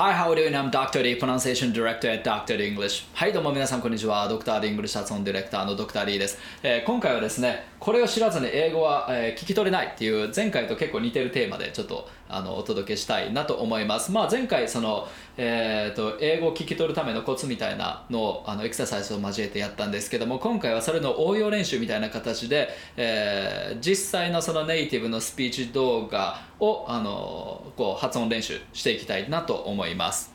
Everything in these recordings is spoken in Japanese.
Hi, how are you? I'm Dr. D, Pronunciation Director at Dr. English. はい、どうも皆さん、こんにちは。ドクター D English 発音ディレクターのドクター D です、えー今回はですね、これを知らずに英語は、えー聞き取れないっていう前回と結構似てるテーマでちょっとあのお届けしたいなと思います。まあ、前回その、えーと、英語を聞き取るためのコツみたいなのをあのエクササイズを交えてやったんですけども、今回はそれの応用練習みたいな形で、えー実際のそのネイティブのスピーチ動画をあのこう発音練習していきたいなと思います。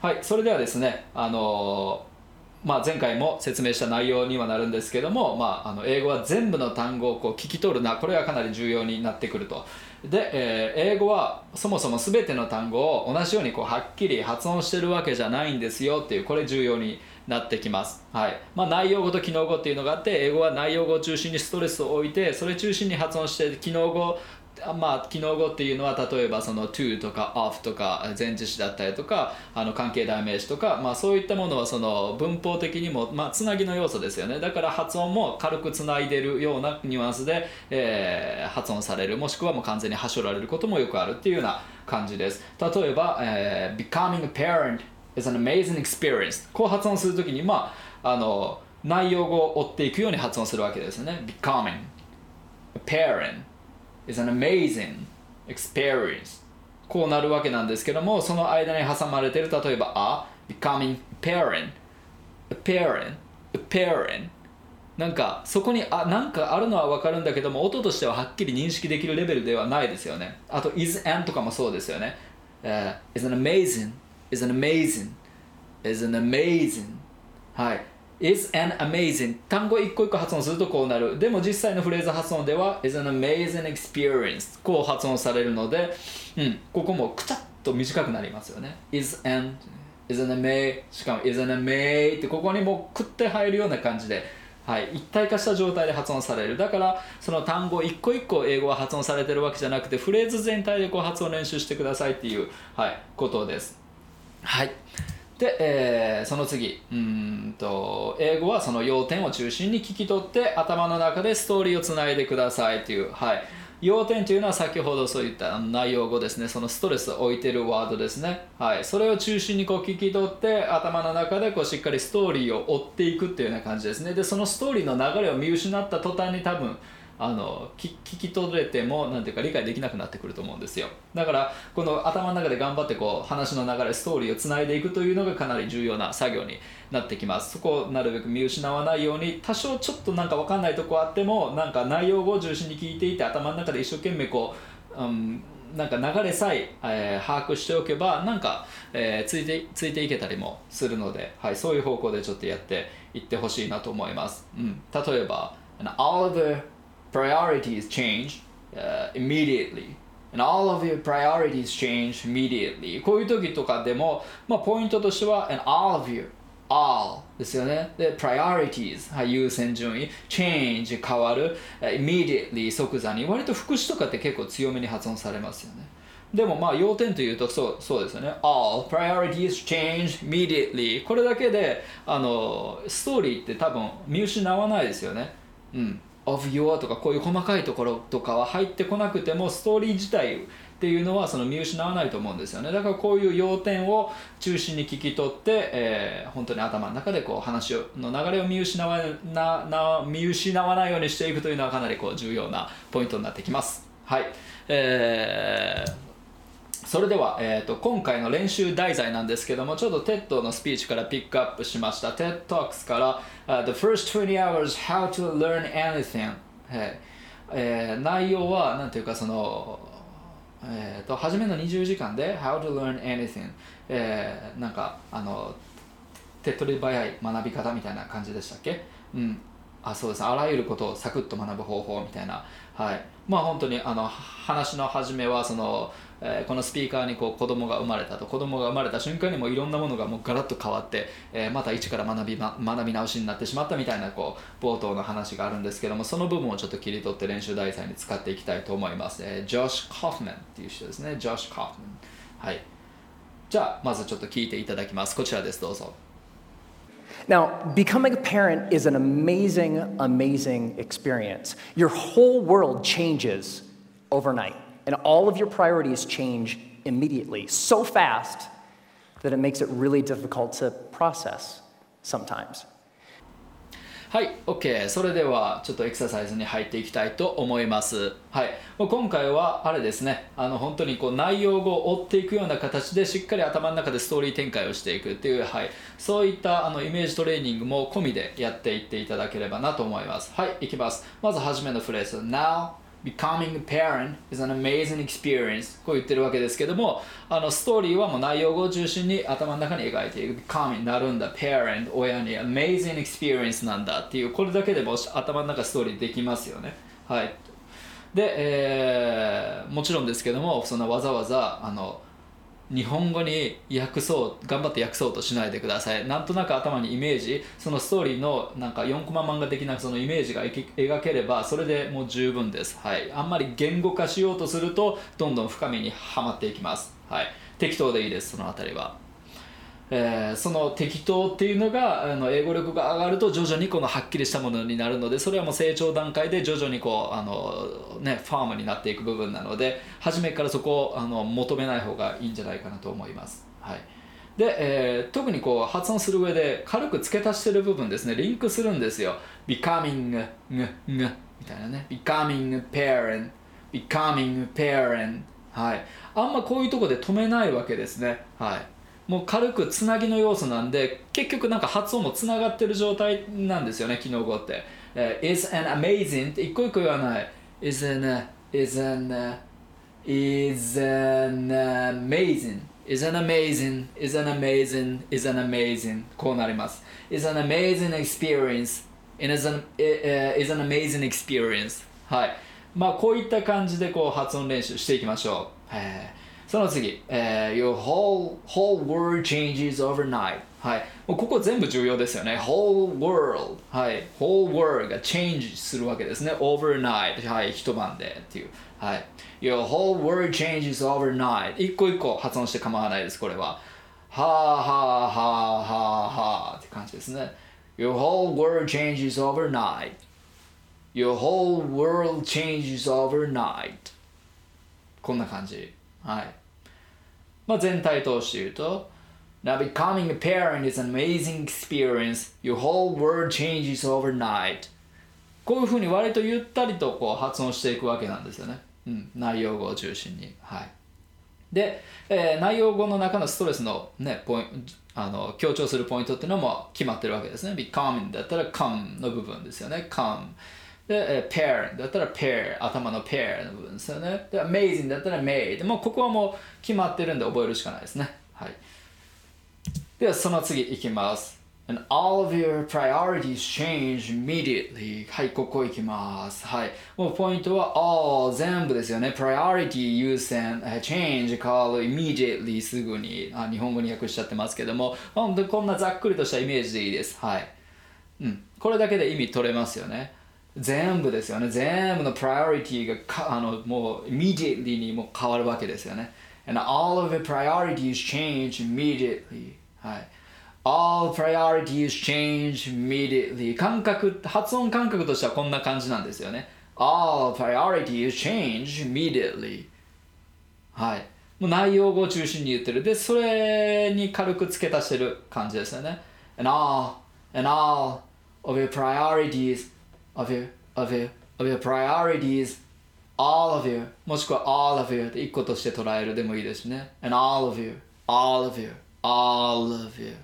はい、それではですね、あのまあ、前回も説明した内容にはなるんですけども、まあ、あの英語は全部の単語をこう聞き取るなこれがかなり重要になってくると。で、えー英語はそもそも全ての単語を同じようにこうはっきり発音してるわけじゃないんですよっていうこれ重要になってきます、はい。まあ、内容語と機能語っていうのがあって英語は内容語を中心にストレスを置いてそれ中心に発音して機能語まあ、機能語っていうのは例えばその to とか off とか前置詞だったりとかあの関係代名詞とか、まあ、そういったものはその文法的にも、まあ、つなぎの要素ですよね。だから発音も軽くつないでるようなニュアンスで、えー発音される。もしくはもう完全にはしょられることもよくあるっていうような感じです。例えば、えー becoming a parent is an amazing experience こう発音するときにまああの内容語を追っていくように発音するわけですね。becoming a parent is an amazing experience こうなるわけなんですけどもその間に挟まれてる例えば a becoming parent a parent a parent なんかそこにあなんかあるのは分かるんだけども音としてははっきり認識できるレベルではないですよねあと is and とかもそうですよね、えー is an amazing is an amazing is an amazing はい is an amazing. 単語一個一個発音するとこうなる。でも実際のフレーズ発音では is an amazing experience こう発音されるので、うん、ここもくちゃっと短くなりますよね。Is an is an amazing しかも is an amazing ってここにもうくって入るような感じではい、一体化した状態で発音される。だからその単語一個一個英語は発音されてるわけじゃなくてフレーズ全体でこう発音練習してくださいっていう、はい、ことです。はい。で、えーその次うんと英語はその要点を中心に聞き取って頭の中でストーリーをつないでくださいという、はい、要点というのは先ほどそういった内容語ですね。そのストレスを置いてるワードですね、はい、それを中心にこう聞き取って頭の中でこうしっかりストーリーを追っていくっていうような感じですね。でそのストーリーの流れを見失った途端に多分あの聞き取れてもなんていうか理解できなくなってくると思うんですよ。だからこの頭の中で頑張ってこう話の流れストーリーをつないでいくというのがかなり重要な作業になってきます。そこをなるべく見失わないように多少ちょっとなんか分かんないとこあってもなんか内容を中心に聞いていて頭の中で一生懸命こう、うん、なんか流れさええー把握しておけばなんか、えーついてついていけたりもするので、はい、そういう方向でちょっとやっていってほしいなと思います、うん、例えば All the priorities change、uh, immediately and all of your priorities change immediately こういう時とかでも、まあ、ポイントとしては and all of you all ですよねで priorities はい優先順位 change 変わる uh, immediately 即座に割と副詞とかって結構強めに発音されますよねでもまあ要点というとそうそうですよね all priorities change immediately これだけであのストーリーって多分見失わないですよねうん of your とかこういう細かいところとかは入ってこなくてもストーリー自体っていうのはその見失わないと思うんですよね。だからこういう要点を中心に聞き取って、えー本当に頭の中でこう話をの流れを見失わなな見失わないようにしていくというのはかなりこう重要なポイントになってきます。はい。えーそれでは、えー、と今回の練習題材なんですけどもちょっと TED のスピーチからピックアップしました。TED Talks から、uh, The first 20 hours how to learn anything、はいえー内容はなんていうかそのえー、と初めの20時間で How to learn anything、えーなんかあの手っ取り早い学び方みたいな感じでしたっけ？うん。あそうです。あらゆることをサクッと学ぶ方法みたいな。はい。まあ本当にあの話の始めはその、えーこのスピーカーにこう子供が生まれたと。子供が生まれた瞬間にもいろんなものがもうガラッと変わって、えーまた一から学び,、ま、学び直しになってしまったみたいなこう冒頭の話があるんですけどもその部分をちょっと切り取って練習題材に使っていきたいと思います、えージョシュ・カフマンっていう人ですね。ジョシュ・カフマンはい。じゃあまずちょっと聞いていただきます。こちらです。どうぞ。Now, becoming a parent is an amazing, amazing experience. Your whole world changes overnight, and all of your priorities change immediately, so fast that it makes it really difficult to process sometimes. はい、OK。それではちょっとエクササイズに入っていきたいと思います。はい、今回はあれですね、あの本当にこう内容を追っていくような形でしっかり頭の中でストーリー展開をしていくっていう、はい、そういったあのイメージトレーニングも込みでやっていっていただければなと思います。はい、いきます。まず初めのフレーズ。Now Becoming a parent is an amazing experience こう言ってるわけですけどもあのストーリーはもう内容を中心に頭の中に描いている Becoming なるんだ Parent 親に Amazing experience なんだっていうこれだけでも頭の中ストーリーできますよね。はい。で、えーもちろんですけどもそんなわざわざあの日本語に訳そう頑張って訳そうとしないでください。なんとなく頭にイメージそのストーリーのなんか4コマ漫画的なそのイメージが描ければそれでもう十分です、はい、あんまり言語化しようとするとどんどん深みにはまっていきます、はい、適当でいいですそのあたりは。えーその適当っていうのがあの英語力が上がると徐々にこのはっきりしたものになるのでそれはもう成長段階で徐々にこうあの、ね、ファームになっていく部分なので初めからそこをあの求めない方がいいんじゃないかなと思います。はい。で、えー特にこう発音する上で軽く付け足してる部分ですね。リンクするんですよ。becoming みたいなね。becoming parent becoming parent はい。あんまこういうとこで止めないわけですね。はい。もう軽くつなぎの要素なんで結局なんか発音もつながってる状態なんですよね機能語って、えー is an amazing って一個一個言わない is an is an is an amazing is an amazing is an amazing is an amazing こうなります is an amazing experience It is an, is an amazing experience はいまあこういった感じでこう発音練習していきましょう、えーその次、えー Your whole, whole world changes overnight はいもうここ全部重要ですよね whole world はい whole world が change するわけですね overnight はい一晩でっていうはい Your whole world changes overnight 一個一個発音して構わないですこれははあはあはあはあはあって感じですね Your whole world changes overnight Your whole world changes overnight こんな感じはいまあ全体通して言うと Now becoming a parent is an amazing experience. Your whole world changes overnight. こういうふうに割とゆったりとこう発音していくわけなんですよね、うん、内容語を中心に。はい。で、えー内容語の中のストレスの,、ね、ポインあの強調するポイントっていうのも決まってるわけですね。becoming だったら come の部分ですよね。come で、えー parent だったら pair 頭の pair の部分ですよね。で amazing だったら made もうここはもう決まってるんで覚えるしかないですね。はい、ではその次いきます。And all of your priorities change immediately. はい、ここいきます。はい。もうポイントは all 全部ですよね。priority 優先、えー change 変わる immediately すぐにあ日本語に訳しちゃってますけども、本当こんなざっくりとしたイメージでいいです。はい。うん。これだけで意味取れますよね。全部ですよね。全部の priority がかあのもう immediately にもう変わるわけですよね。And all of your priorities change immediately. はい。All priorities change immediately. 感覚、発音感覚としてはこんな感じなんですよね。All priorities change immediately. はい。もう内容語を中心に言ってる。で、それに軽く付け足してる感じですよね。And all, and all of your priorities, of you, of you, of your priorities, all of you, もしくは all of you って一個として捉えるでもいいですね。And all of you, all of you, all of you.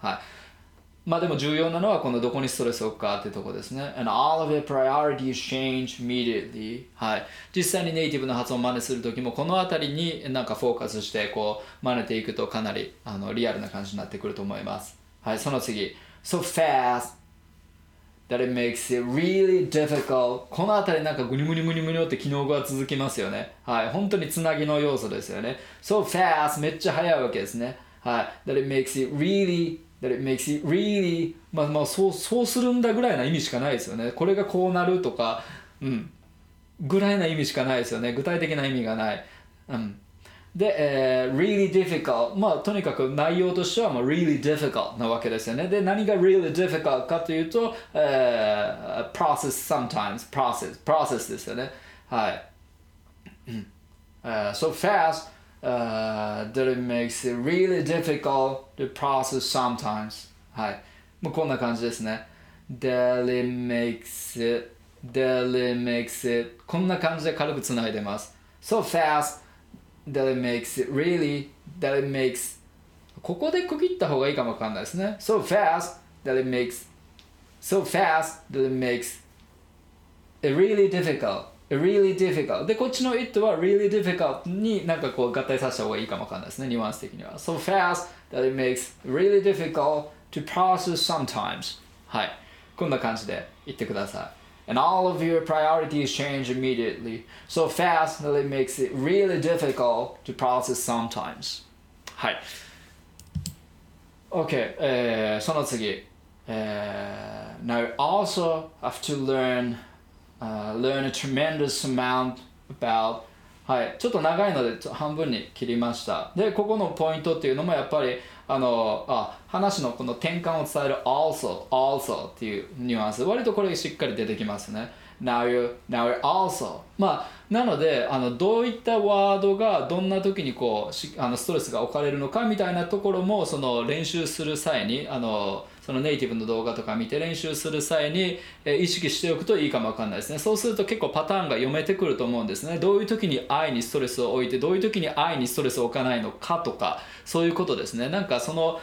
はい。まあでも重要なのはこのどこにストレスを置くかってとこですね。And all of your priorities change immediately. はい。実際にネイティブの発音を真似するときもこの辺りになんかフォーカスしてこう真似ていくとかなりあのリアルな感じになってくると思います。はい。その次。So fast that it makes it really difficult. この辺りなんかグニムニムニムニって機能語が続きますよね。はい。本当につなぎの要素ですよね。So fast めっちゃ速いわけですね。はい。that it makes it really that it makes it really まあまあそうそうするんだぐらいな意味しかないですよね。これがこうなるとかうん。ぐらいな意味しかないですよね。具体的な意味がない。うん。で、えー、really difficult。まあ、とにかく内容としてはもう really difficult なわけですよね。で、何が really difficult かというと、えー、process sometimes, process, process ですよね。はい。uh, so fast that it makes it really difficult to process sometimes. はい。もうこんな感じですね。that it makes it, that it makes it こんな感じで軽くつないでます。so fast that it makes it really that it makes ここで区切った方がいいかもわかんないですね so fast that it makes so fast that it makes it really difficult really difficult でこっちの it は really difficult になんかこう合体させた方がいいかもわかんないですねニュアンス的には so fast that it makes really difficult to process sometimes はいこんな感じで言ってください and all of your priorities change immediately so fast that it makes it really difficult to process sometimes はい OK、えー、その次、えー、Now also have to learn、uh, learn a tremendous amount about はい、ちょっと長いので半分に切りましたでここのポイントっていうのもやっぱり あのあ話のこの転換を伝える also also っていうニュアンス。割とこれしっかり出てきますね。now you now you also まあなのであのどういったワードがどんな時にこうあのストレスが置かれるのかみたいなところもその練習する際にあのそのネイティブの動画とか見て練習する際に、え意識しておくといいかもわかんないですね。そうすると結構パターンが読めてくると思うんですね。どういう時に愛にストレスを置いてどういう時に愛にストレスを置かないのかとかそういうことですね。なんかその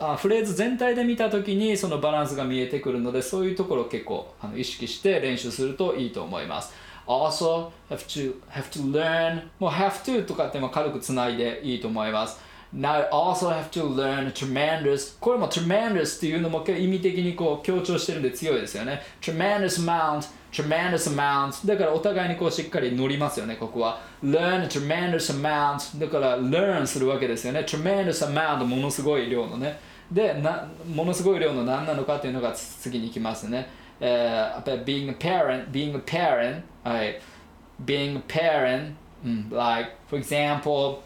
あフレーズ全体で見た時にそのバランスが見えてくるのでそういうところを結構あの意識して練習するといいと思います。Also have to, have to learn もう have to とかっても軽くつないでいいと思います。Now also have to learn tremendous これも tremendous っていうのも意味的にこう強調してるんで強いですよね tremendous amount tremendous amount だからお互いにこうしっかり乗りますよねここは learn tremendous amount だから learn するわけですよね tremendous amount ものすごい量のねでなものすごい量の何なのかっていうのが次に行きますね、えー、being a parent being a parent はい being a parent、うん、like for example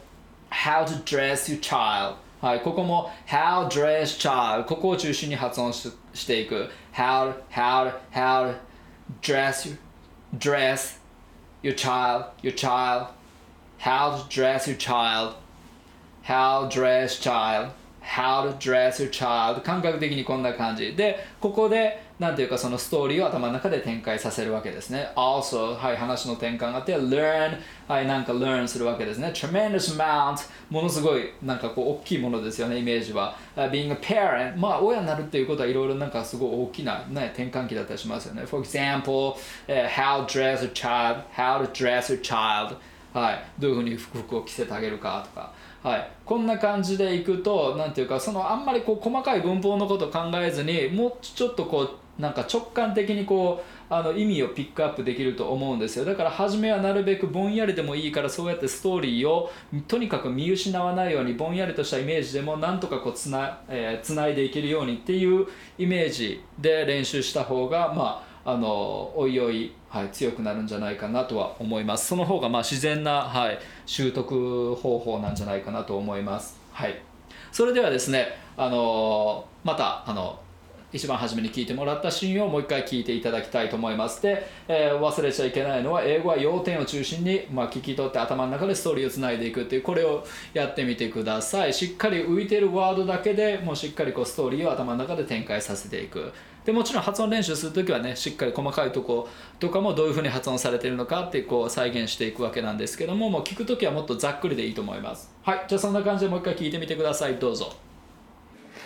how to dress your child はい、ここも how dress child ここを中心に発音ししていく how, how, how dress your, dress your child your child how to dress your child how dress child how to dress your child 感覚的にこんな感じでここでなんていうかそのストーリーを頭の中で展開させるわけですね。Also はい話の転換があって learn はいなんか learn するわけですね。tremendous amount ものすごいなんかこう大きいものですよねイメージは、uh, being a parent まあ親になるっていうことはいろいろなんかすごい大きな、ね、転換期だったりしますよね。For example、uh, how to dress a child how to dress a child はい。どういうふうに服を着せてあげるかとか。はい、こんな感じでいくと何ていうかそのあんまりこう細かい文法のことを考えずにもうちょっとこうなんか直感的にこうあの意味をピックアップできると思うんですよ。だから初めはなるべくぼんやりでもいいからそうやってストーリーをとにかく見失わないようにぼんやりとしたイメージでもなんとかこうつな,、えー、つないでいけるようにっていうイメージで練習した方がまああのおいおい、はい、強くなるんじゃないかなとは思います。その方がまあ自然な、はい、習得方法なんじゃないかなと思います。はい。それではですねあのまたあの一番初めに聞いてもらったシーンをもう一回聞いていただきたいと思います。で、えー、忘れちゃいけないのは英語は要点を中心に、まあ、聞き取って頭の中でストーリーをつないでいくっていうこれをやってみてください。しっかり浮いてるワードだけでもうしっかりこうストーリーを頭の中で展開させていく。でもちろん発音練習するときはねしっかり細かいとことかもどういうふうに発音されてるのかってこう再現していくわけなんですけどももう聞くときはもっとざっくりでいいと思います。はい。じゃあそんな感じでもう一回聞いてみてください。どうぞ。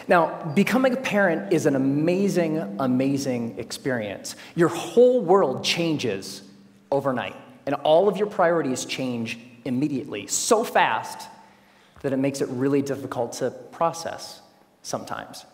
Now, becoming a parent is an amazing, amazing experience. Your whole world changes overnight, and all of your priorities change immediately, so fast that it makes it really difficult to process sometimes.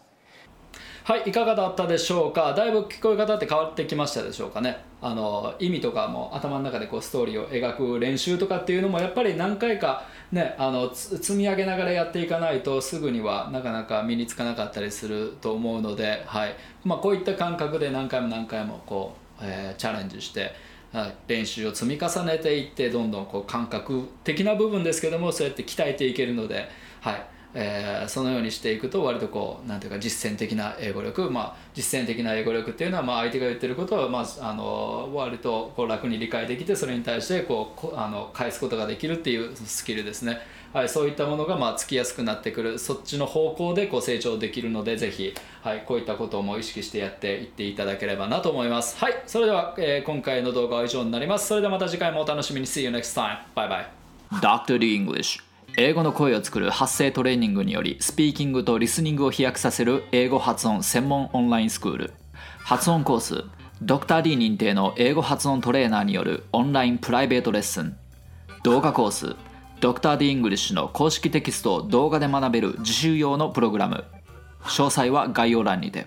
はい、いかがだったでしょうか。だいぶ聞こえ方って変わってきましたでしょうかね。あの意味とかも頭の中でこうストーリーを描く練習とかっていうのもやっぱり何回か ね、あの積み上げながらやっていかないとすぐにはなかなか身につかなかったりすると思うので、はい。まあ、こういった感覚で何回も何回もこう、えー、チャレンジして、はい、練習を積み重ねていってどんどんこう感覚的な部分ですけどもそうやって鍛えていけるので、はい。えー、そのようにしていくと割とこうなんていうか実践的な英語力、まあ、実践的な英語力っていうのは、まあ、相手が言ってることは、まあ、あの割とこう楽に理解できてそれに対してこうあの返すことができるっていうスキルですね。はい、そういったものがまあつきやすくなってくる。そっちの方向でこう成長できるのでぜひ、はい、こういったことも意識してやっていっていただければなと思います。はいそれでは、えー今回の動画は以上になります。それではまた次回もお楽しみに。See you next time. バイバイ Dr. D English. 英語の声を作る発声トレーニングによりスピーキングとリスニングを飛躍させる英語発音専門オンラインスクール発音コース Dr. D 認定の英語発音トレーナーによるオンラインプライベートレッスン動画コース Dr. D English の公式テキストを動画で学べる自習用のプログラム詳細は概要欄にて